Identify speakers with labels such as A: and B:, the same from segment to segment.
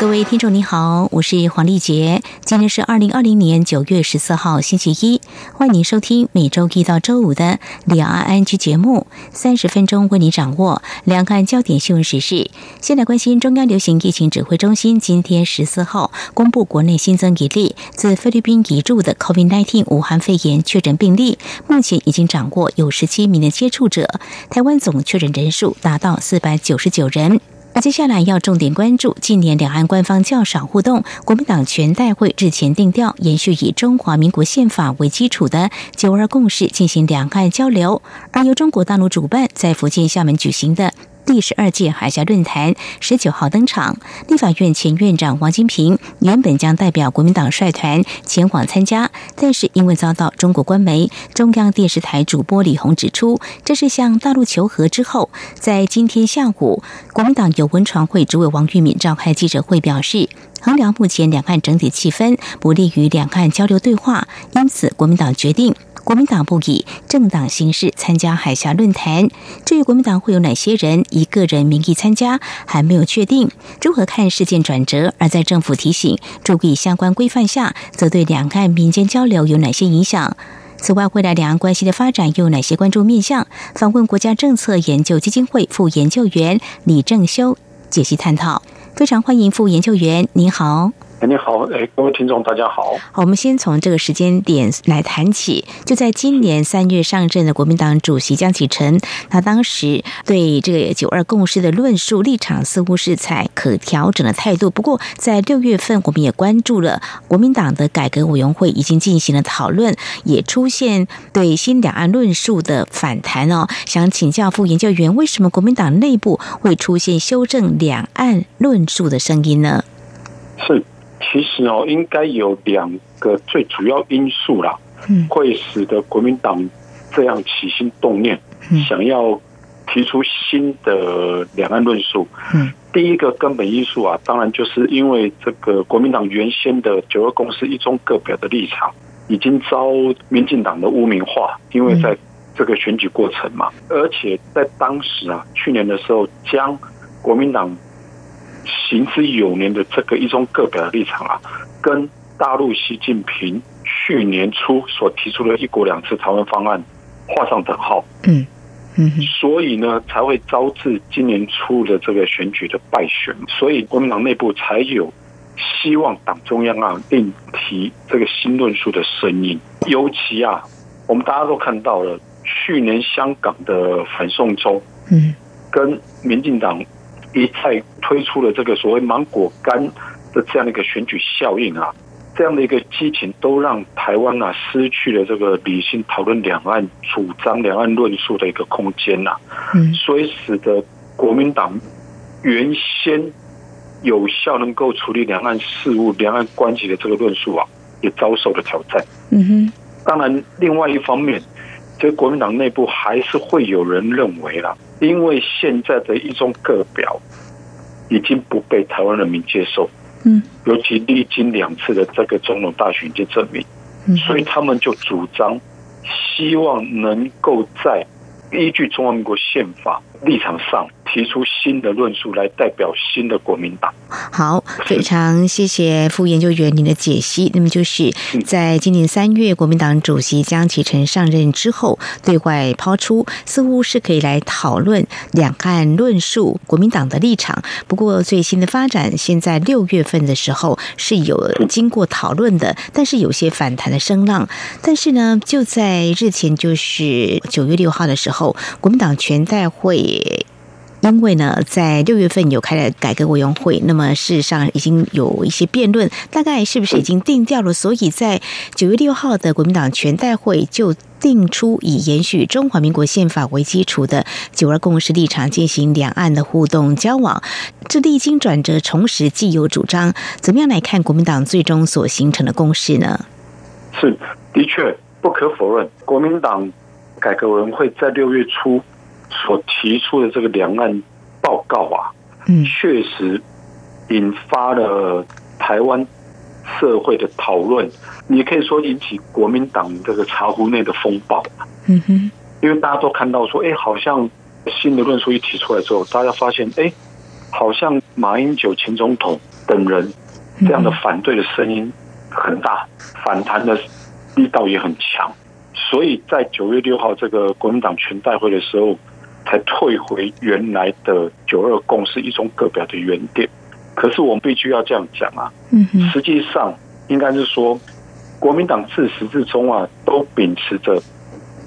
A: 各位听众，你好，我是黄丽杰。今天是二零二零年九月十四号，星期一。欢迎您收听每周一到周五的两岸安居节目，三十分钟为您掌握两岸焦点新闻时事。先来关心中央流行疫情指挥中心今天十四号公布国内新增一例自菲律宾移入的 COVID-19 武汉肺炎确诊病例，目前已经掌握有十七名的接触者，台湾总确诊人数达到四百九十九人。接下来要重点关注，近年两岸官方较少互动。国民党全代会日前定调，延续以中华民国宪法为基础的九二共识进行两岸交流，而由中国大陆主办，在福建厦门举行的。第十二届海峡论坛十九号登场，立法院前院长王金平原本将代表国民党率团前往参加，但是因为遭到中国官媒中央电视台主播李红指出，这是向大陆求和之后，在今天下午，国民党有文传会主委王玉敏召开记者会表示，衡量目前两岸整体气氛不利于两岸交流对话，因此国民党决定。国民党不以政党形式参加海峡论坛，至于国民党会有哪些人以个人名义参加，还没有确定。如何看事件转折？而在政府提醒注意相关规范下，则对两岸民间交流有哪些影响？此外，未来两岸关系的发展又有哪些关注面向？访问国家政策研究基金会副研究员李正修解析探讨。非常欢迎副研究员，您好。
B: 你好，哎，各位听众，大家好。
A: 好，我们先从这个时间点来谈起。就在今年三月上任的国民党主席江启臣，他当时对这个九二共识的论述立场似乎是采可调整的态度。不过，在六月份，我们也关注了国民党的改革委员会已经进行了讨论，也出现对新两岸论述的反弹哦。想请教副研究员，为什么国民党内部会出现修正两岸论述的声音呢？
B: 是。其实哦，应该有两个最主要因素啦，会使得国民党这样起心动念，想要提出新的两岸论述。第一个根本因素啊，当然就是因为这个国民党原先的九二共识一中各表的立场，已经遭民进党的污名化，因为在这个选举过程嘛，而且在当时啊，去年的时候将国民党。行之有年的这个一中各表的立场啊，跟大陆习近平去年初所提出的一国两制台湾方案画上等号。嗯嗯，所以呢，才会招致今年初的这个选举的败选。所以国民党内部才有希望党中央啊，另提这个新论述的声音。尤其啊，我们大家都看到了去年香港的反送中，嗯，跟民进党。一再推出了这个所谓芒果干的这样的一个选举效应啊，这样的一个激情都让台湾啊失去了这个理性讨论两岸主张、两岸论述的一个空间呐。嗯，所以使得国民党原先有效能够处理两岸事务、两岸关系的这个论述啊，也遭受了挑战。嗯哼，当然，另外一方面，这国民党内部还是会有人认为啦。因为现在的一中各表已经不被台湾人民接受，嗯，尤其历经两次的这个总统大选就证明，所以他们就主张希望能够在依据中华民国宪法立场上。提出新的论述来代表新的国民党。
A: 好，非常谢谢副研究员您的解析。那么就是在今年三月，国民党主席江启臣上任之后，对外抛出似乎是可以来讨论两岸论述国民党的立场。不过最新的发展，现在六月份的时候是有经过讨论的，但是有些反弹的声浪。但是呢，就在日前，就是九月六号的时候，国民党全代会。因为呢，在六月份有开了改革委员会，那么事实上已经有一些辩论，大概是不是已经定掉了？所以在九月六号的国民党全代会就定出以延续中华民国宪法为基础的九二共识立场进行两岸的互动交往，这历经转折，重拾既有主张，怎么样来看国民党最终所形成的共识呢？
B: 是，的确不可否认，国民党改革委员会在六月初。所提出的这个两岸报告啊，嗯，确实引发了台湾社会的讨论，你可以说引起国民党这个茶壶内的风暴。嗯哼，因为大家都看到说，哎，好像新的论述一提出来之后，大家发现，哎，好像马英九前总统等人这样的反对的声音很大，反弹的力道也很强，所以在九月六号这个国民党全代会的时候。才退回原来的九二共识一中各表的原点，可是我们必须要这样讲啊，实际上应该是说，国民党自始至终啊，都秉持着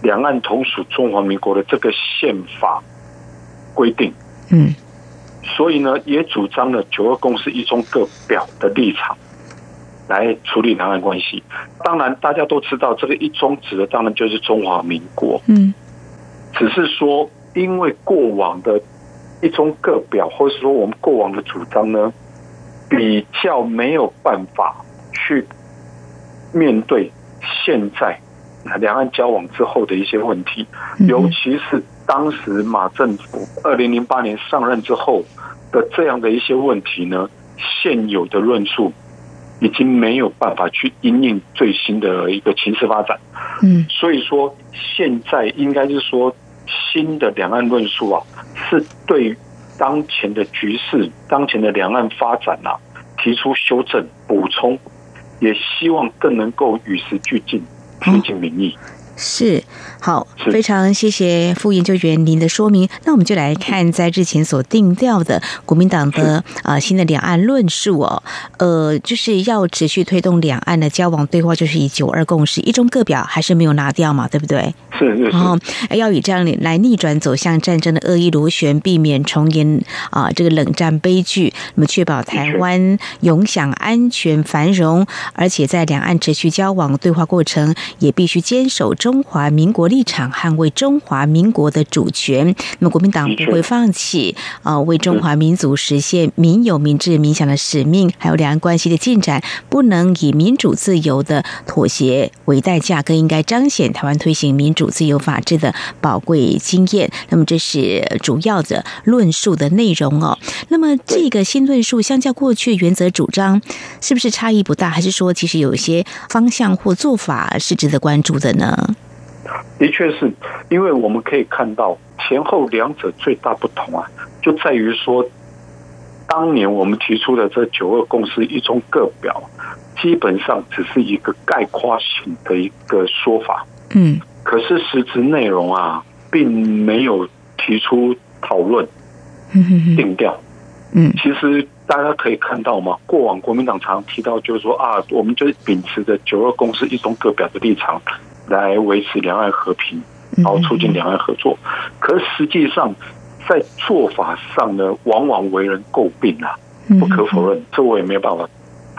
B: 两岸同属中华民国的这个宪法规定，嗯，所以呢，也主张了九二共识一中各表的立场来处理两岸关系。当然，大家都知道，这个一中指的当然就是中华民国，嗯，只是说。因为过往的一中各表，或者说我们过往的主张呢，比较没有办法去面对现在两岸交往之后的一些问题，尤其是当时马政府二零零八年上任之后的这样的一些问题呢，现有的论述已经没有办法去因应最新的一个情势发展。嗯，所以说现在应该是说。新的两岸论述啊，是对当前的局势、当前的两岸发展啊，提出修正、补充，也希望更能够与时俱进、贴近民意。
A: 是好，非常谢谢副研究员您的说明。那我们就来看在日前所定调的国民党的啊新的两岸论述哦，呃，就是要持续推动两岸的交往对话，就是以九二共识、一中各表还是没有拿掉嘛，对不对？
B: 是是。然后
A: 要以这样来逆转走向战争的恶意螺旋，避免重演啊这个冷战悲剧，那么确保台湾永享安全繁荣，而且在两岸持续交往对话过程，也必须坚守。中华民国立场，捍卫中华民国的主权。那么，国民党不会放弃啊，为中华民族实现民有、民治、民享的使命。还有两岸关系的进展，不能以民主自由的妥协为代价，更应该彰显台湾推行民主自由法治的宝贵经验。那么，这是主要的论述的内容哦。那么，这个新论述相较过去原则主张，是不是差异不大？还是说，其实有一些方向或做法是值得关注的呢？
B: 的确是，因为我们可以看到前后两者最大不同啊，就在于说，当年我们提出的这九二共识一中各表，基本上只是一个概括性的一个说法，嗯，可是实质内容啊，并没有提出讨论，定调，嗯，其实大家可以看到嘛，过往国民党常提到就是说啊，我们就秉持着九二共识一中各表的立场。来维持两岸和平，然后促进两岸合作。可是实际上，在做法上呢，往往为人诟病啊，不可否认，这我也没有办法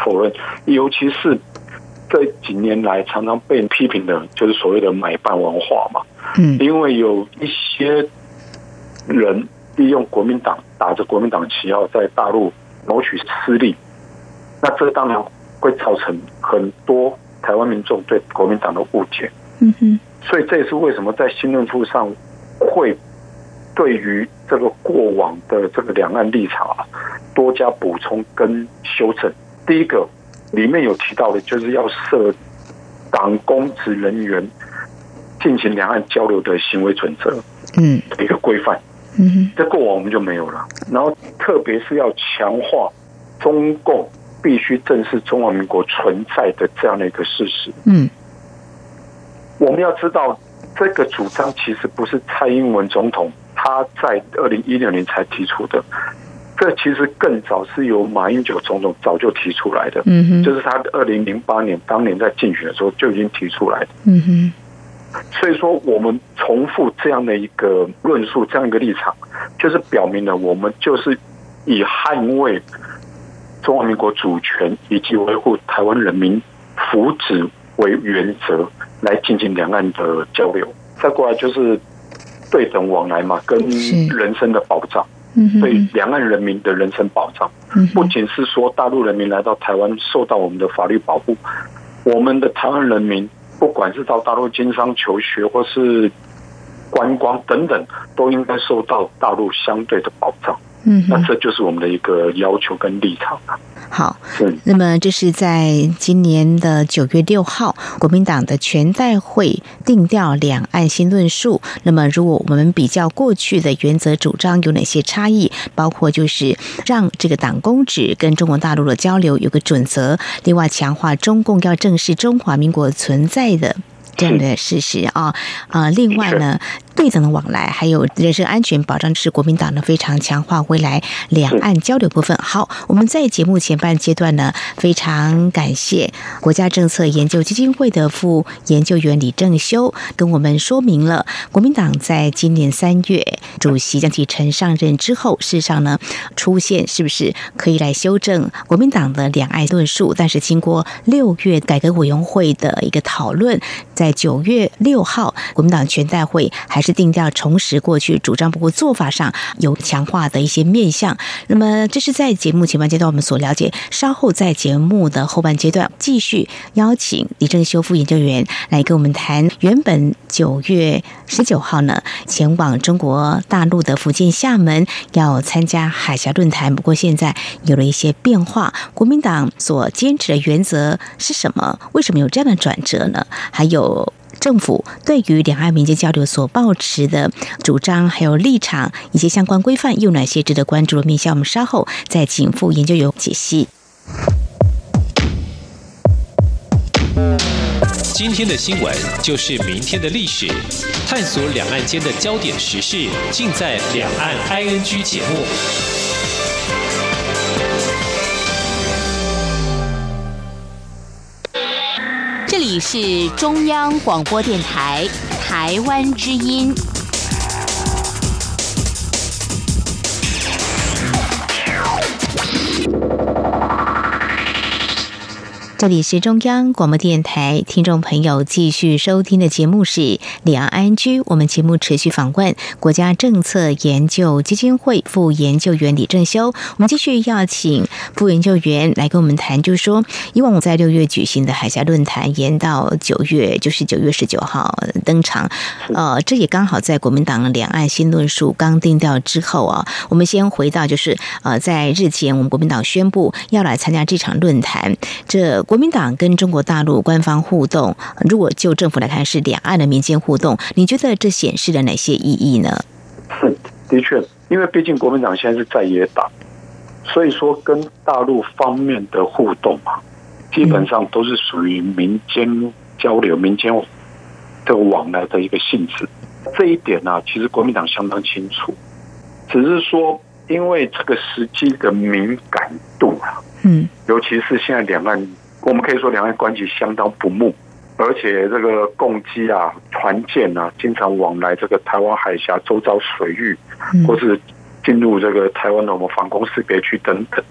B: 否认。尤其是这几年来，常常被批评的，就是所谓的买办文化嘛。嗯，因为有一些人利用国民党，打着国民党旗号，在大陆谋取私利，那这当然会造成很多。台湾民众对国民党的误解，嗯哼，所以这也是为什么在新论述上会对于这个过往的这个两岸立场啊多加补充跟修正。第一个里面有提到的，就是要设党公职人员进行两岸交流的行为准则，嗯，一个规范，嗯哼，在过往我们就没有了。然后特别是要强化中共。必须正视中华民国存在的这样的一个事实。嗯，我们要知道，这个主张其实不是蔡英文总统他在二零一六年才提出的，这其实更早是由马英九总统早就提出来的。嗯哼，就是他二零零八年当年在竞选的时候就已经提出来的。嗯哼，所以说我们重复这样的一个论述，这样一个立场，就是表明了我们就是以捍卫中华民国主权以及维护台湾人民福祉为原则来进行两岸的交流。再过来就是对等往来嘛，跟人生的保障，对两岸人民的人身保障，不仅是说大陆人民来到台湾受到我们的法律保护，我们的台湾人民不管是到大陆经商求学或是观光等等，都应该受到大陆相对的保障。嗯，那这就是我们的一个要求跟立场了。
A: 好，那么这是在今年的九月六号，国民党的全代会定调两岸新论述。那么，如果我们比较过去的原则主张有哪些差异，包括就是让这个党公职跟中国大陆的交流有个准则，另外强化中共要正视中华民国存在的。这样的事实啊啊，另外呢，对等的往来还有人身安全保障是国民党呢非常强化未来两岸交流部分。好，我们在节目前半阶段呢，非常感谢国家政策研究基金会的副研究员李正修跟我们说明了国民党在今年三月主席江启臣上任之后，事实上呢出现是不是可以来修正国民党的两岸论述？但是经过六月改革委员会的一个讨论，在九月六号，国民党全代会还是定调重拾过去主张，不过做法上有强化的一些面向。那么，这是在节目前半阶段我们所了解。稍后在节目的后半阶段，继续邀请李正修副研究员来跟我们谈。原本九月十九号呢，前往中国大陆的福建厦门要参加海峡论坛，不过现在有了一些变化。国民党所坚持的原则是什么？为什么有这样的转折呢？还有。政府对于两岸民间交流所抱持的主张，还有立场以及相关规范，有哪些值得关注的面向？我们稍后再请副研究员解析。
C: 今天的新闻就是明天的历史，探索两岸间的焦点时事，尽在《两岸 ING》节目。
A: 你是中央广播电台台湾之音。这里是中央广播电台，听众朋友继续收听的节目是两岸安居。我们节目持续访问国家政策研究基金会副研究员李正修。我们继续要请副研究员来跟我们谈，就是说，以往我在六月举行的海峡论坛延到九月，就是九月十九号登场。呃，这也刚好在国民党两岸新论述刚定调之后啊。我们先回到，就是呃，在日前我们国民党宣布要来参加这场论坛，这。国民党跟中国大陆官方互动，如果就政府来看是两岸的民间互动，你觉得这显示了哪些意义呢？
B: 是的确，因为毕竟国民党现在是在野党，所以说跟大陆方面的互动啊，基本上都是属于民间交流、民间的往来的一个性质。这一点呢，其实国民党相当清楚，只是说因为这个时机的敏感度啊，嗯，尤其是现在两岸。我们可以说两岸关系相当不睦，而且这个共机啊、船舰啊，经常往来这个台湾海峡周遭水域，或是进入这个台湾的我们防空识别区等等，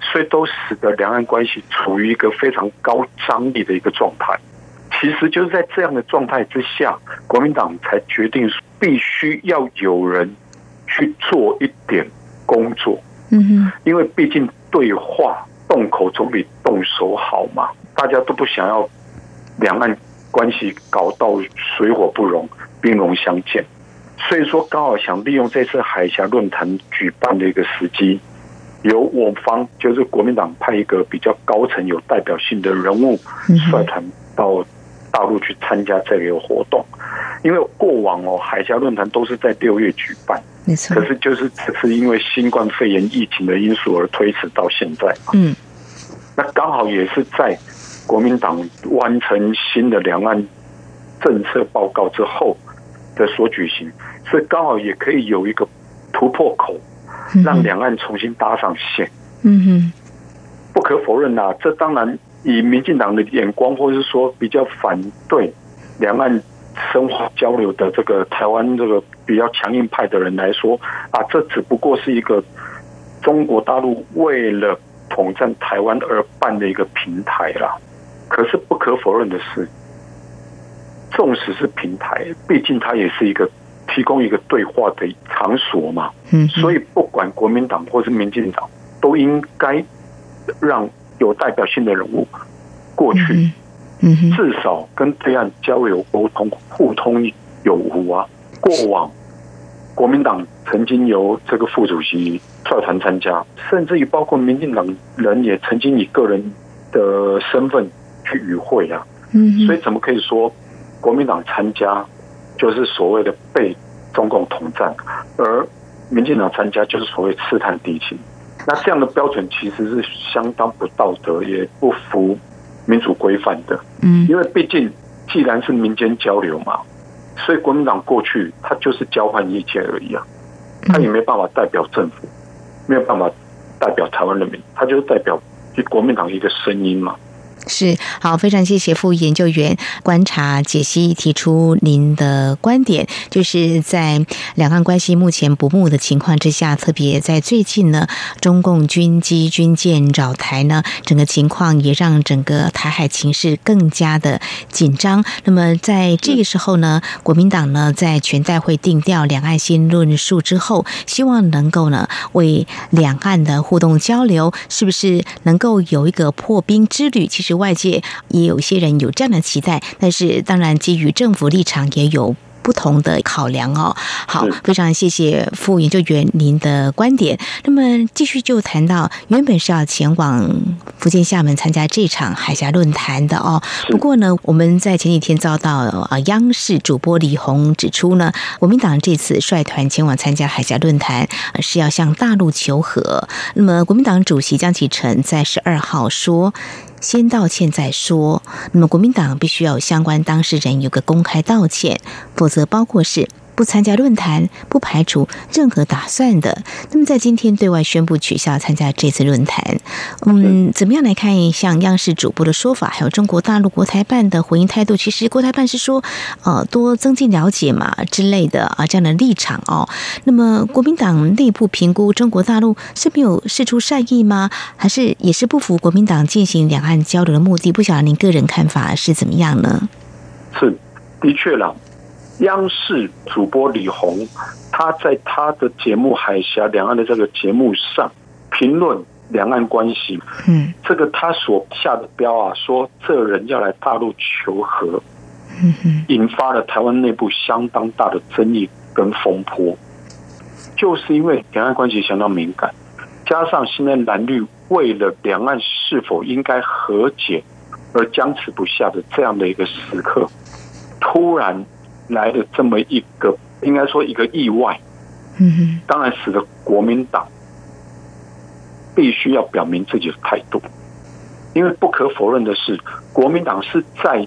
B: 所以都使得两岸关系处于一个非常高张力的一个状态。其实就是在这样的状态之下，国民党才决定必须要有人去做一点工作。嗯哼，因为毕竟对话。动口总比动手好嘛，大家都不想要两岸关系搞到水火不容、兵戎相见，所以说刚好想利用这次海峡论坛举办的一个时机，由我方就是国民党派一个比较高层、有代表性的人物率团到大陆去参加这个活动，因为过往哦海峡论坛都是在六月举办。可是，就是这次因为新冠肺炎疫情的因素而推迟到现在。嗯，那刚好也是在国民党完成新的两岸政策报告之后的所举行，所以刚好也可以有一个突破口，让两岸重新搭上线。嗯哼，不可否认呐，这当然以民进党的眼光，或者是说比较反对两岸深化交流的这个台湾这个。比较强硬派的人来说，啊，这只不过是一个中国大陆为了统战台湾而办的一个平台啦。可是不可否认的是，纵使是平台，毕竟它也是一个提供一个对话的场所嘛。嗯，所以不管国民党或是民进党，都应该让有代表性的人物过去，嗯，至少跟对岸交流沟通、互通有无啊。过往国民党曾经由这个副主席率团参加，甚至于包括民进党人也曾经以个人的身份。去与会啊，嗯，所以怎么可以说国民党参加就是所谓的被中共统战，而民进党参加就是所谓刺探敌情？那这样的标准其实是相当不道德，也不符民主规范的。嗯，因为毕竟既然是民间交流嘛，所以国民党过去他就是交换意见而已啊，他也没办法代表政府，没有办法代表台湾人民，他就是代表国民党一个声音嘛。
A: 是好，非常谢谢副研究员观察解析提出您的观点，就是在两岸关系目前不睦的情况之下，特别在最近呢，中共军机军舰扰台呢，整个情况也让整个台海情势更加的紧张。那么在这个时候呢，国民党呢在全代会定调两岸新论述之后，希望能够呢为两岸的互动交流，是不是能够有一个破冰之旅？其实。外界也有些人有这样的期待，但是当然基于政府立场也有。不同的考量哦，好，非常谢谢副研究员您的观点。那么继续就谈到，原本是要前往福建厦门参加这场海峡论坛的哦。不过呢，我们在前几天遭到啊央视主播李红指出呢，国民党这次率团前往参加海峡论坛是要向大陆求和。那么国民党主席江启臣在十二号说。先道歉再说。那么，国民党必须要相关当事人有个公开道歉，否则包括是。不参加论坛，不排除任何打算的。那么，在今天对外宣布取消参加这次论坛，嗯，怎么样来看像央视主播的说法，还有中国大陆国台办的回应态度？其实国台办是说，呃，多增进了解嘛之类的啊，这样的立场哦。那么，国民党内部评估中国大陆是没有释出善意吗？还是也是不服国民党进行两岸交流的目的？不晓得您个人看法是怎么样呢？
B: 是，的确了。央视主播李红，他在他的节目《海峡两岸》的这个节目上评论两岸关系，嗯，这个他所下的标啊，说这人要来大陆求和，嗯引发了台湾内部相当大的争议跟风波，就是因为两岸关系相当敏感，加上现在蓝绿为了两岸是否应该和解而僵持不下的这样的一个时刻，突然。来的这么一个，应该说一个意外，嗯，当然使得国民党必须要表明自己的态度，因为不可否认的是，国民党是在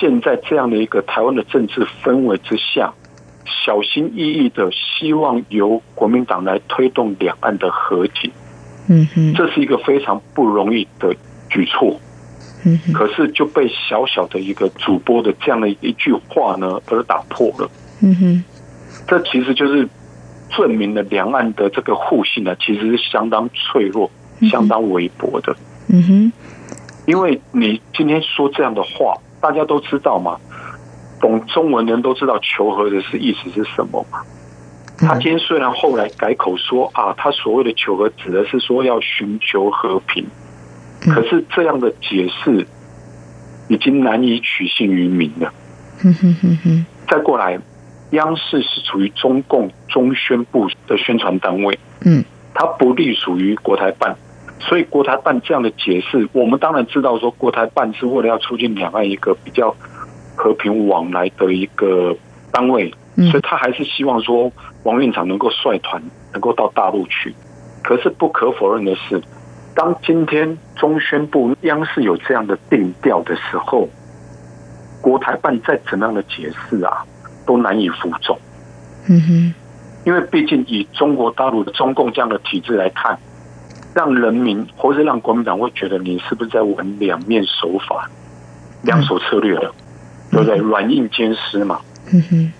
B: 现在这样的一个台湾的政治氛围之下，小心翼翼的希望由国民党来推动两岸的和解，嗯哼，这是一个非常不容易的举措。可是就被小小的一个主播的这样的一句话呢而打破了。嗯哼，这其实就是证明了两岸的这个互信呢，其实是相当脆弱、相当微薄的。嗯哼，因为你今天说这样的话，大家都知道嘛，懂中文的人都知道求和的是意思是什么嘛。他今天虽然后来改口说啊，他所谓的求和指的是说要寻求和平。可是这样的解释已经难以取信于民了。再过来，央视是处于中共中宣部的宣传单位，嗯，它不隶属于国台办，所以国台办这样的解释，我们当然知道说国台办是为了要促进两岸一个比较和平往来的一个单位，所以他还是希望说王院长能够率团能够到大陆去。可是不可否认的是。当今天中宣部、央视有这样的定调的时候，国台办再怎么样的解释啊，都难以服众。嗯哼，因为毕竟以中国大陆的中共这样的体制来看，让人民或是让国民党会觉得你是不是在玩两面手法、两手策略的，对不对？软硬兼施嘛。嗯哼，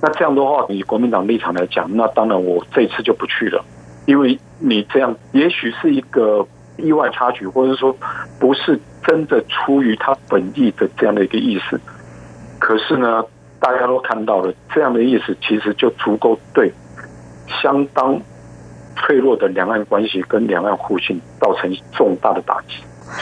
B: 那这样的话，以国民党立场来讲，那当然我这次就不去了，因为你这样也许是一个意外插曲，或者说不是真的出于他本意的这样的一个意思。可是呢，大家都看到了这样的意思，其实就足够对相当脆弱的两岸关系跟两岸互信造成重大的打击。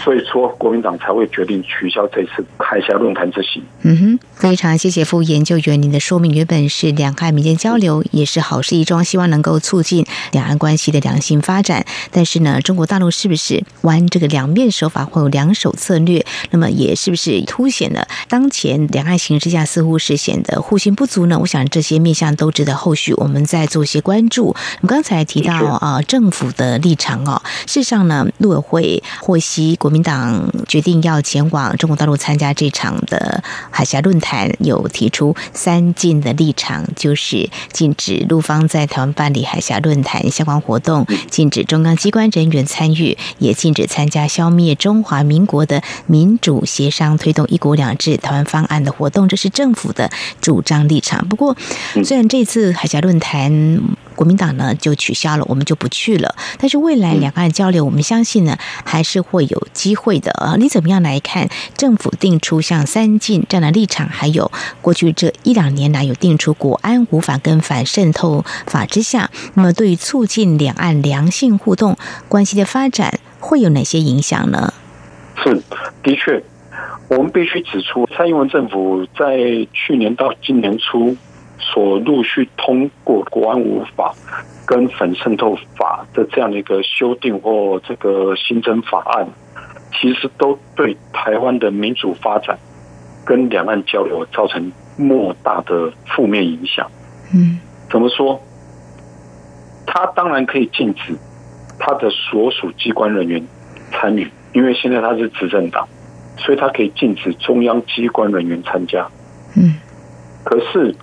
B: 所以说，国民党才会决定取消这次海峡论坛之行。
A: 嗯哼，非常谢谢副研究员您的说明。原本是两岸民间交流，也是好事一桩，希望能够促进两岸关系的良性发展。但是呢，中国大陆是不是玩这个两面手法，或有两手策略？那么也是不是凸显了当前两岸形势下似乎是显得互信不足呢？我想这些面向都值得后续我们再做一些关注。我们刚才提到啊，政府的立场哦，事实上呢，陆委会获悉。国民党决定要前往中国大陆参加这场的海峡论坛，有提出三禁的立场，就是禁止陆方在台湾办理海峡论坛相关活动，禁止中央机关人员参与，也禁止参加消灭中华民国的民主协商、推动一国两制台湾方案的活动。这是政府的主张立场。不过，虽然这次海峡论坛，国民党呢就取消了，我们就不去了。但是未来两岸交流，我们相信呢还是会有机会的啊！你怎么样来看政府定出像三禁这样的立场？还有过去这一两年来有定出国安无法跟反渗透法之下，那么对于促进两岸良性互动关系的发展，会有哪些影响呢？
B: 是，的确，我们必须指出，蔡英文政府在去年到今年初。所陆续通过国安无法跟反渗透法的这样的一个修订或这个新增法案，其实都对台湾的民主发展跟两岸交流造成莫大的负面影响。
A: 嗯，
B: 怎么说？他当然可以禁止他的所属机关人员参与，因为现在他是执政党，所以他可以禁止中央机关人员参加。
A: 嗯，
B: 可是。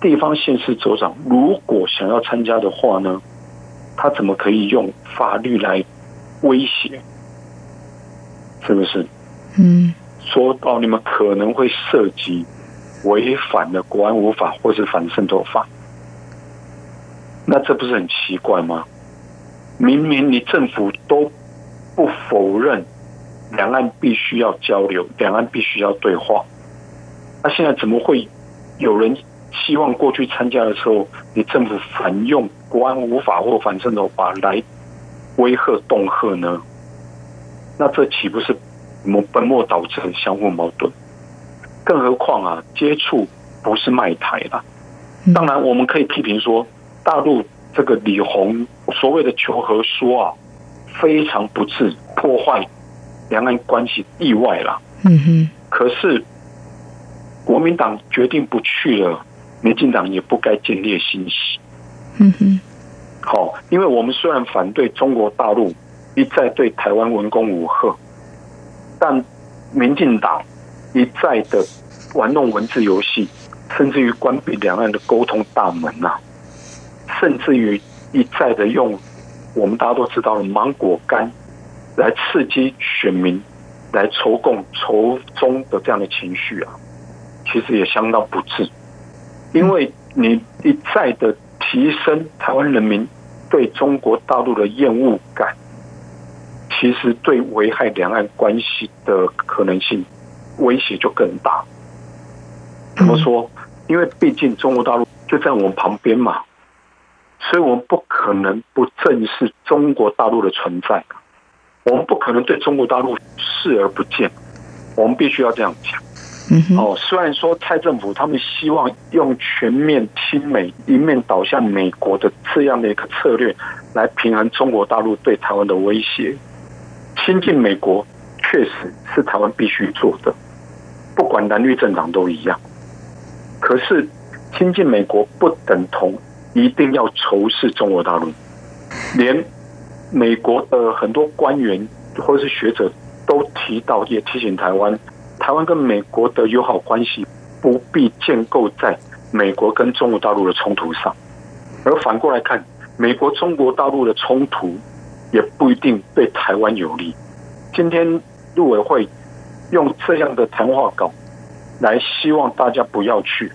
B: 地方县市首长如果想要参加的话呢，他怎么可以用法律来威胁？是不是？
A: 嗯，
B: 说到你们可能会涉及违反了国安无法或是反渗透法，那这不是很奇怪吗？明明你政府都不否认两岸必须要交流，两岸必须要对话，那现在怎么会有人？希望过去参加的时候，你政府反用国安无法或反渗透法来威吓恫吓呢？那这岂不是我本末倒置、相互矛盾？更何况啊，接触不是卖台啦。当然，我们可以批评说，大陆这个李红所谓的求和说啊，非常不智，破坏两岸关系，意外了。
A: 嗯哼。
B: 可是国民党决定不去了。民进党也不该见猎心喜。
A: 嗯哼，
B: 好，因为我们虽然反对中国大陆一再对台湾文攻武吓，但民进党一再的玩弄文字游戏，甚至于关闭两岸的沟通大门呐，甚至于一再的用我们大家都知道的芒果干来刺激选民来筹共筹中的这样的情绪啊，其实也相当不智。因为你一再的提升台湾人民对中国大陆的厌恶感，其实对危害两岸关系的可能性威胁就更大。怎么说？因为毕竟中国大陆就在我们旁边嘛，所以我们不可能不正视中国大陆的存在，我们不可能对中国大陆视而不见，我们必须要这样讲。哦，虽然说蔡政府他们希望用全面亲美、一面倒向美国的这样的一个策略来平衡中国大陆对台湾的威胁，亲近美国确实是台湾必须做的，不管蓝绿政党都一样。可是亲近美国不等同一定要仇视中国大陆，连美国的很多官员或者是学者都提到，也提醒台湾。台湾跟美国的友好关系不必建构在美国跟中国大陆的冲突上，而反过来看，美国中国大陆的冲突也不一定对台湾有利。今天陆委会用这样的谈话稿来希望大家不要去，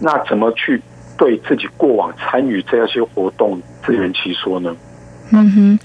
B: 那怎么去对自己过往参与这些活动自圆其说呢？
A: 嗯哼。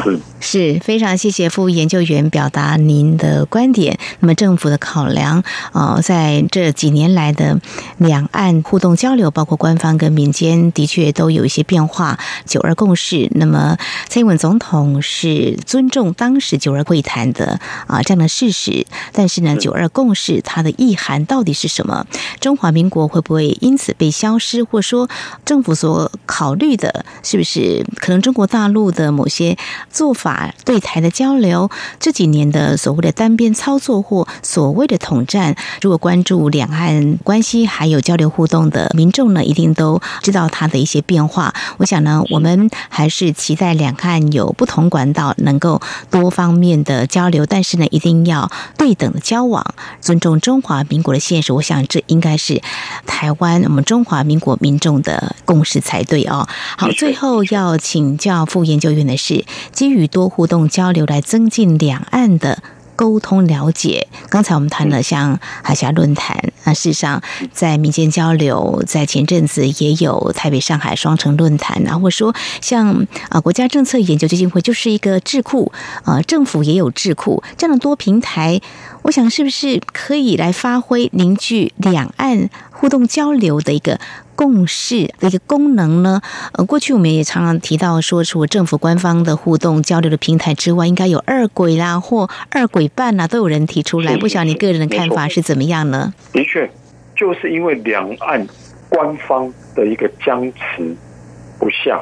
B: 是
A: 是非常谢谢副研究员表达您的观点。那么政府的考量呃，在这几年来的两岸互动交流，包括官方跟民间，的确都有一些变化。九二共识，那么蔡英文总统是尊重当时九二会谈的啊这样的事实。但是呢，九二共识它的意涵到底是什么？中华民国会不会因此被消失？或者说政府所考虑的，是不是可能中国大陆的某些？做法对台的交流，这几年的所谓的单边操作或所谓的统战，如果关注两岸关系还有交流互动的民众呢，一定都知道它的一些变化。我想呢，我们还是期待两岸有不同管道能够多方面的交流，但是呢，一定要对等的交往，尊重中华民国的现实。我想这应该是台湾我们中华民国民众的共识才对哦。好，最后要请教副研究员的是。基于多多互动交流来增进两岸的沟通了解。刚才我们谈了像海峡论坛，那事实上在民间交流，在前阵子也有台北、上海双城论坛啊，或者说像啊国家政策研究基金会就是一个智库啊，政府也有智库这样的多平台，我想是不是可以来发挥凝聚两岸互动交流的一个。共识的一个功能呢？呃，过去我们也常常提到说，除了政府官方的互动交流的平台之外，应该有二轨啦或二轨半啦，都有人提出来。不晓得你个人的看法是怎么样呢？
B: 的确，就是因为两岸官方的一个僵持不下，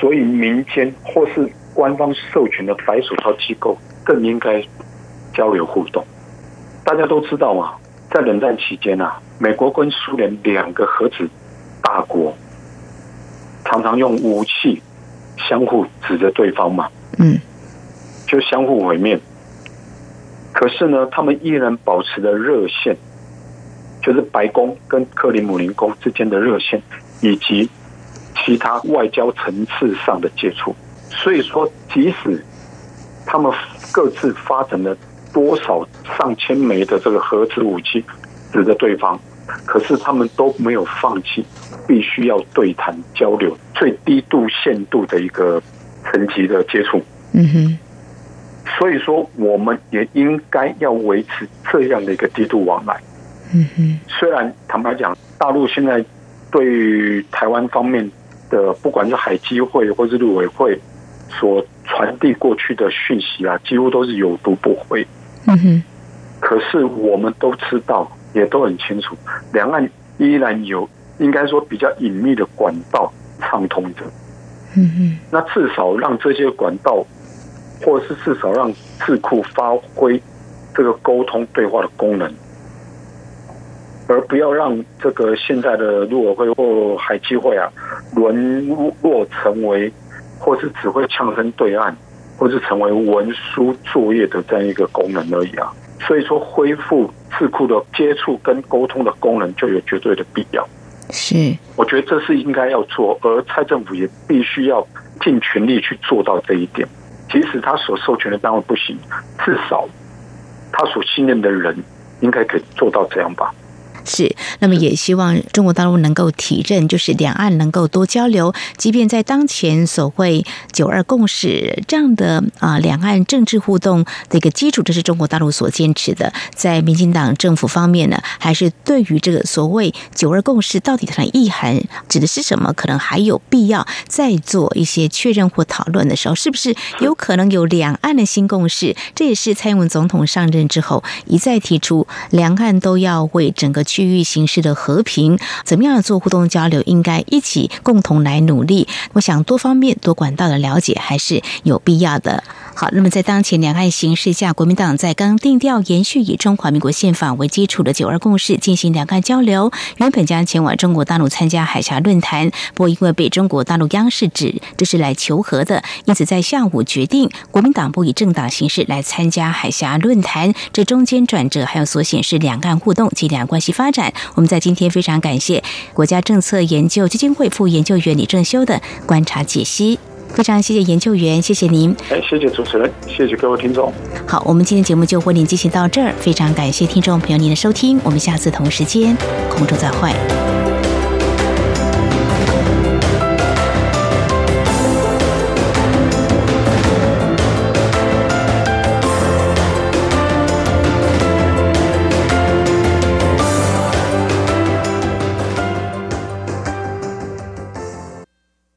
B: 所以民间或是官方授权的白手套机构更应该交流互动。大家都知道嘛。在冷战期间啊，美国跟苏联两个核子大国常常用武器相互指着对方嘛，嗯，就相互毁灭。可是呢，他们依然保持着热线，就是白宫跟克里姆林宫之间的热线，以及其他外交层次上的接触。所以说，即使他们各自发展了。多少上千枚的这个核子武器指着对方，可是他们都没有放弃，必须要对谈交流，最低度限度的一个层级的接触。嗯哼，所以说我们也应该要维持这样的一个低度往来。嗯哼，虽然坦白讲，大陆现在对于台湾方面的不管是海基会或是陆委会所传递过去的讯息啊，几乎都是有毒不回。嗯哼，可是我们都知道，也都很清楚，两岸依然有应该说比较隐秘的管道畅通着。嗯哼，那至少让这些管道，或是至少让智库发挥这个沟通对话的功能，而不要让这个现在的陆委会或海基会啊，沦落成为或是只会呛声对岸。或是成为文书作业的这样一个功能而已啊，所以说恢复智库的接触跟沟通的功能就有绝对的必要。
A: 是，
B: 我觉得这是应该要做，而蔡政府也必须要尽全力去做到这一点。即使他所授权的单位不行，至少他所信任的人应该可以做到这样吧。
A: 是，那么也希望中国大陆能够体认，就是两岸能够多交流，即便在当前所谓“九二共识”这样的啊两岸政治互动的一个基础，这是中国大陆所坚持的。在民进党政府方面呢，还是对于这个所谓“九二共识”到底它的意涵指的是什么，可能还有必要再做一些确认或讨论的时候，是不是有可能有两岸的新共识？这也是蔡英文总统上任之后一再提出，两岸都要为整个。区域形势的和平，怎么样做互动交流？应该一起共同来努力。我想多方面、多管道的了解还是有必要的。好，那么在当前两岸形势下，国民党在刚定调延续以中华民国宪法为基础的九二共识进行两岸交流，原本将前往中国大陆参加海峡论坛，不过因为被中国大陆央视指这是来求和的，因此在下午决定国民党不以政党形式来参加海峡论坛。这中间转折还有所显示两岸互动及两岸关系发发展，我们在今天非常感谢国家政策研究基金会副研究员李正修的观察解析。非常谢谢研究员，谢谢您。
B: 哎，谢谢主持人，谢谢各位听众。
A: 好，我们今天节目就为您进行到这儿，非常感谢听众朋友您的收听，我们下次同时间空中再会。